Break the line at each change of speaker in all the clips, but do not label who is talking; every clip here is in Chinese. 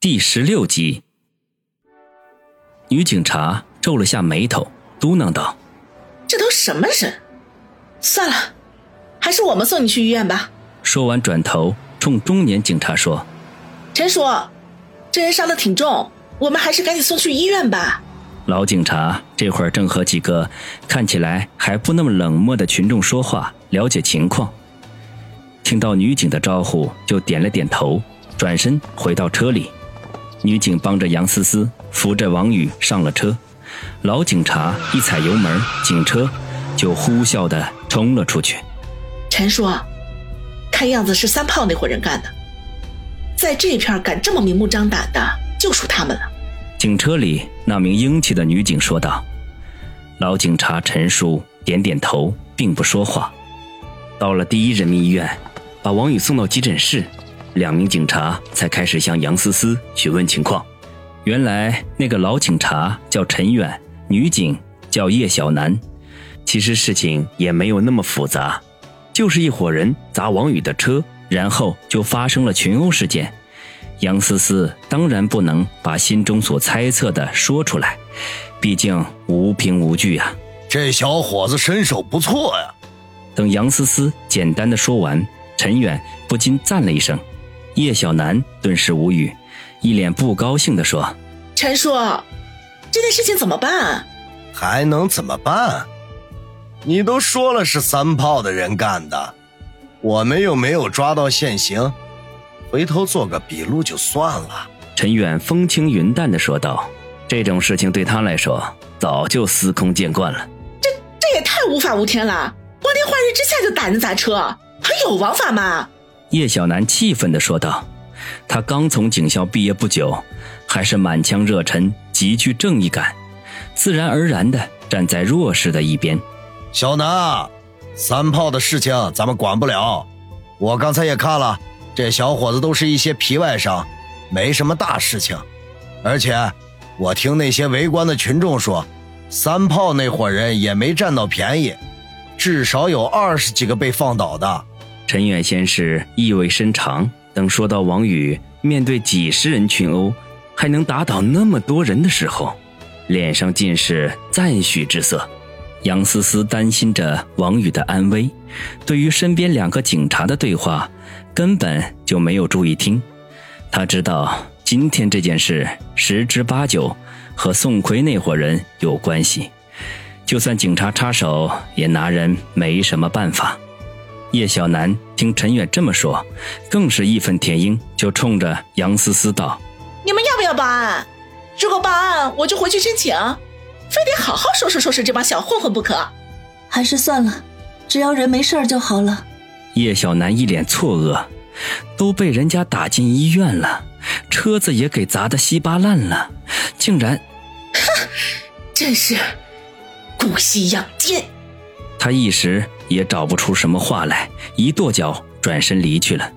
第十六集，女警察皱了下眉头，嘟囔道：“
这都什么人？算了，还是我们送你去医院吧。”
说完，转头冲中年警察说：“
陈叔，这人伤的挺重，我们还是赶紧送去医院吧。”
老警察这会儿正和几个看起来还不那么冷漠的群众说话，了解情况。听到女警的招呼，就点了点头，转身回到车里。女警帮着杨思思扶着王宇上了车，老警察一踩油门，警车就呼啸的冲了出去。
陈叔，看样子是三炮那伙人干的，在这片敢这么明目张胆的，就属他们了。
警车里那名英气的女警说道。老警察陈叔点点头，并不说话。到了第一人民医院，把王宇送到急诊室。两名警察才开始向杨思思询问情况。原来那个老警察叫陈远，女警叫叶小楠。其实事情也没有那么复杂，就是一伙人砸王宇的车，然后就发生了群殴事件。杨思思当然不能把心中所猜测的说出来，毕竟无凭无据啊。
这小伙子身手不错呀。
等杨思思简单的说完，陈远不禁赞了一声。叶小楠顿时无语，一脸不高兴地说：“
陈叔，这件事情怎么办？
还能怎么办？你都说了是三炮的人干的，我们又没有抓到现行，回头做个笔录就算了。”
陈远风轻云淡地说道：“这种事情对他来说早就司空见惯了。
这这也太无法无天了！光天化日之下就打人砸车，还有王法吗？”
叶小楠气愤地说道：“他刚从警校毕业不久，还是满腔热忱，极具正义感，自然而然地站在弱势的一边。”
小南，三炮的事情咱们管不了。我刚才也看了，这小伙子都是一些皮外伤，没什么大事情。而且，我听那些围观的群众说，三炮那伙人也没占到便宜，至少有二十几个被放倒的。
陈远先是意味深长，等说到王宇面对几十人群殴，还能打倒那么多人的时候，脸上尽是赞许之色。杨思思担心着王宇的安危，对于身边两个警察的对话，根本就没有注意听。他知道今天这件事十之八九和宋奎那伙人有关系，就算警察插手，也拿人没什么办法。叶小楠听陈远这么说，更是义愤填膺，就冲着杨思思道：“
你们要不要报案？如果报案，我就回去申请，非得好好收拾收拾这帮小混混不可。
还是算了，只要人没事就好了。”
叶小楠一脸错愕，都被人家打进医院了，车子也给砸得稀巴烂了，竟然……
哼，真是姑息养奸！
他一时。也找不出什么话来，一跺脚转身离去了。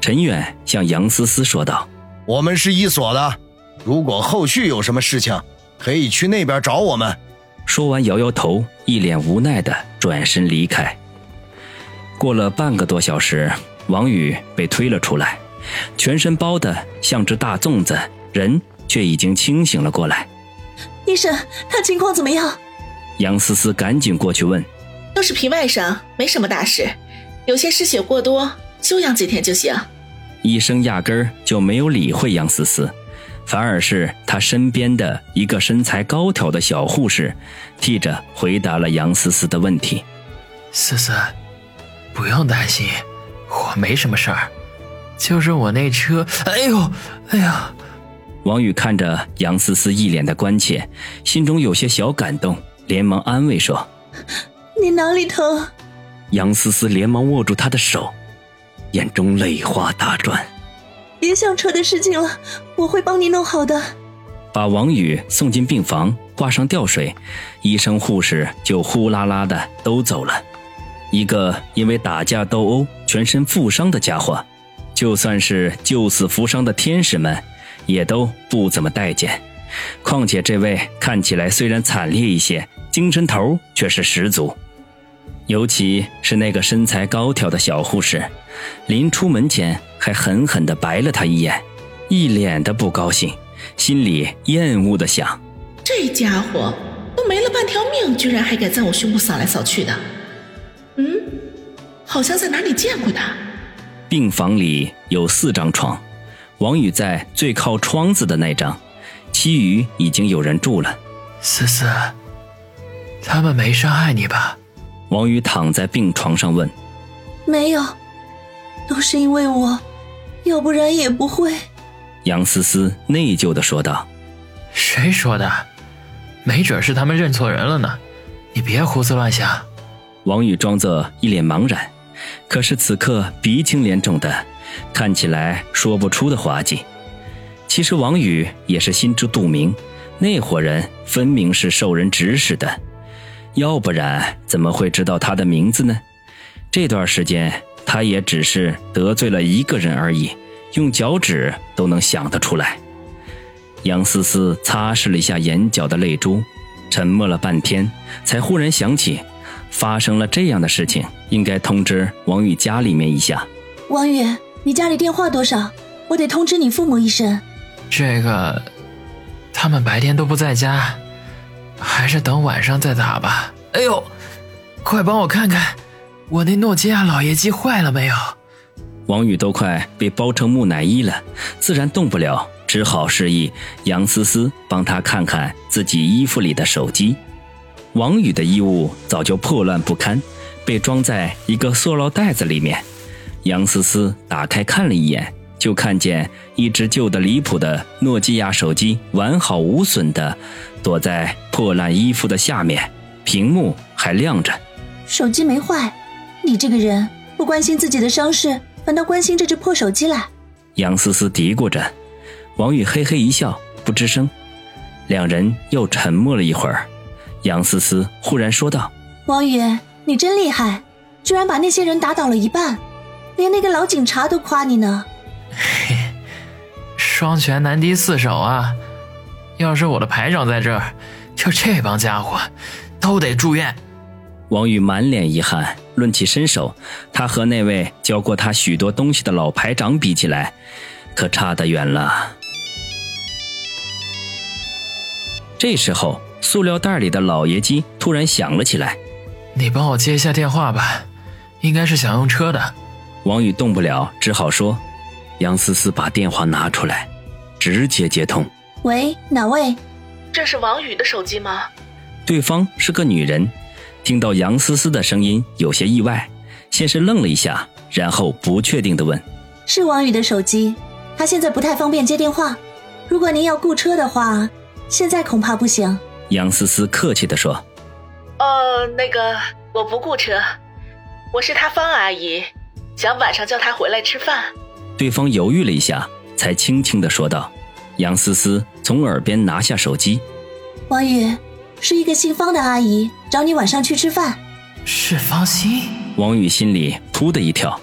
陈远向杨思思说道：“
我们是一所的，如果后续有什么事情，可以去那边找我们。”
说完摇摇头，一脸无奈的转身离开。过了半个多小时，王宇被推了出来，全身包的像只大粽子，人却已经清醒了过来。
医生，他情况怎么样？
杨思思赶紧过去问。
都是皮外伤，没什么大事，有些失血过多，休养几天就行。
医生压根儿就没有理会杨思思，反而是他身边的一个身材高挑的小护士，替着回答了杨思思的问题。
思思，不用担心，我没什么事儿，就是我那车……哎呦，哎呀！
王宇看着杨思思一脸的关切，心中有些小感动，连忙安慰说。
你哪里疼？
杨思思连忙握住他的手，眼中泪花打转。
别想车的事情了，我会帮你弄好的。
把王宇送进病房，挂上吊水，医生护士就呼啦啦的都走了。一个因为打架斗殴全身负伤的家伙，就算是救死扶伤的天使们，也都不怎么待见。况且这位看起来虽然惨烈一些，精神头却是十足。尤其是那个身材高挑的小护士，临出门前还狠狠地白了他一眼，一脸的不高兴，心里厌恶的想：
这家伙都没了半条命，居然还敢在我胸部扫来扫去的。嗯，好像在哪里见过他。
病房里有四张床，王宇在最靠窗子的那张，其余已经有人住了。
思思，他们没伤害你吧？
王宇躺在病床上问。
没有，都是因为我，要不然也不会。
杨思思内疚的说道。
谁说的？没准是他们认错人了呢。你别胡思乱想。
王宇装作一脸茫然。可是此刻鼻青脸肿的，看起来说不出的滑稽。其实王宇也是心知肚明，那伙人分明是受人指使的，要不然怎么会知道他的名字呢？这段时间他也只是得罪了一个人而已，用脚趾都能想得出来。杨思思擦拭了一下眼角的泪珠，沉默了半天，才忽然想起。发生了这样的事情，应该通知王宇家里面一下。
王宇，你家里电话多少？我得通知你父母一声。
这个，他们白天都不在家，还是等晚上再打吧。哎呦，快帮我看看，我那诺基亚老爷机坏了没有？
王宇都快被包成木乃伊了，自然动不了，只好示意杨思思帮他看看自己衣服里的手机。王宇的衣物早就破烂不堪，被装在一个塑料袋子里面。杨思思打开看了一眼，就看见一只旧的离谱的诺基亚手机完好无损的躲在破烂衣服的下面，屏幕还亮着。
手机没坏，你这个人不关心自己的伤势，反倒关心这只破手机了。
杨思思嘀咕着，王宇嘿嘿一笑，不吱声。两人又沉默了一会儿。杨思思忽然说道：“
王宇，你真厉害，居然把那些人打倒了一半，连那个老警察都夸你呢。”“
嘿，双拳难敌四手啊！要是我的排长在这儿，就这帮家伙都得住院。”
王宇满脸遗憾，论起身手，他和那位教过他许多东西的老排长比起来，可差得远了。这时候。塑料袋里的老爷机突然响了起来，
你帮我接一下电话吧，应该是想用车的。
王宇动不了，只好说。杨思思把电话拿出来，直接接通。
喂，哪位？
这是王宇的手机吗？
对方是个女人，听到杨思思的声音有些意外，先是愣了一下，然后不确定的问：“
是王宇的手机，他现在不太方便接电话。如果您要雇车的话，现在恐怕不行。”
杨思思客气地说：“
呃，那个我不雇车，我是他方阿姨，想晚上叫他回来吃饭。”
对方犹豫了一下，才轻轻的说道。杨思思从耳边拿下手机：“
王宇，是一个姓方的阿姨找你晚上去吃饭。”
是方心。
王宇心里扑的一跳，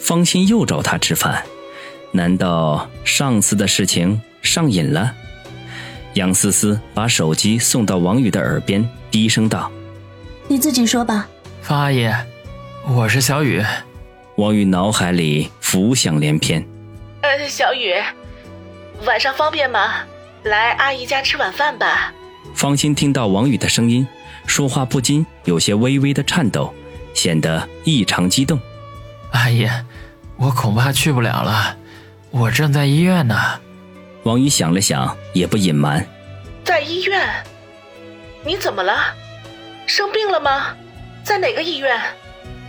方心又找他吃饭，难道上次的事情上瘾了？杨思思把手机送到王宇的耳边，低声道：“
你自己说吧。”
方阿姨，我是小雨。
王宇脑海里浮想联翩。
呃，小雨，晚上方便吗？来阿姨家吃晚饭吧。
方心听到王宇的声音，说话不禁有些微微的颤抖，显得异常激动。
阿姨，我恐怕去不了了，我正在医院呢。
王宇想了想，也不隐瞒，
在医院。你怎么了？生病了吗？在哪个医院？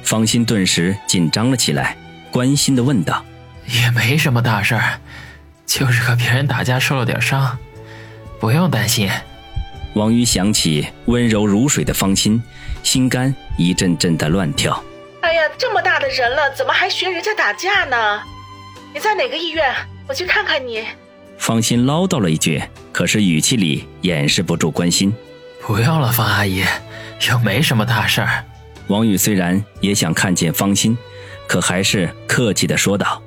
方心顿时紧张了起来，关心的问道：“
也没什么大事儿，就是和别人打架受了点伤，不用担心。”
王宇想起温柔如水的方心，心肝一阵阵的乱跳。
哎呀，这么大的人了，怎么还学人家打架呢？你在哪个医院？我去看看你。
方心唠叨了一句，可是语气里掩饰不住关心。
不用了，方阿姨，又没什么大事儿。
王宇虽然也想看见方心，可还是客气地说道。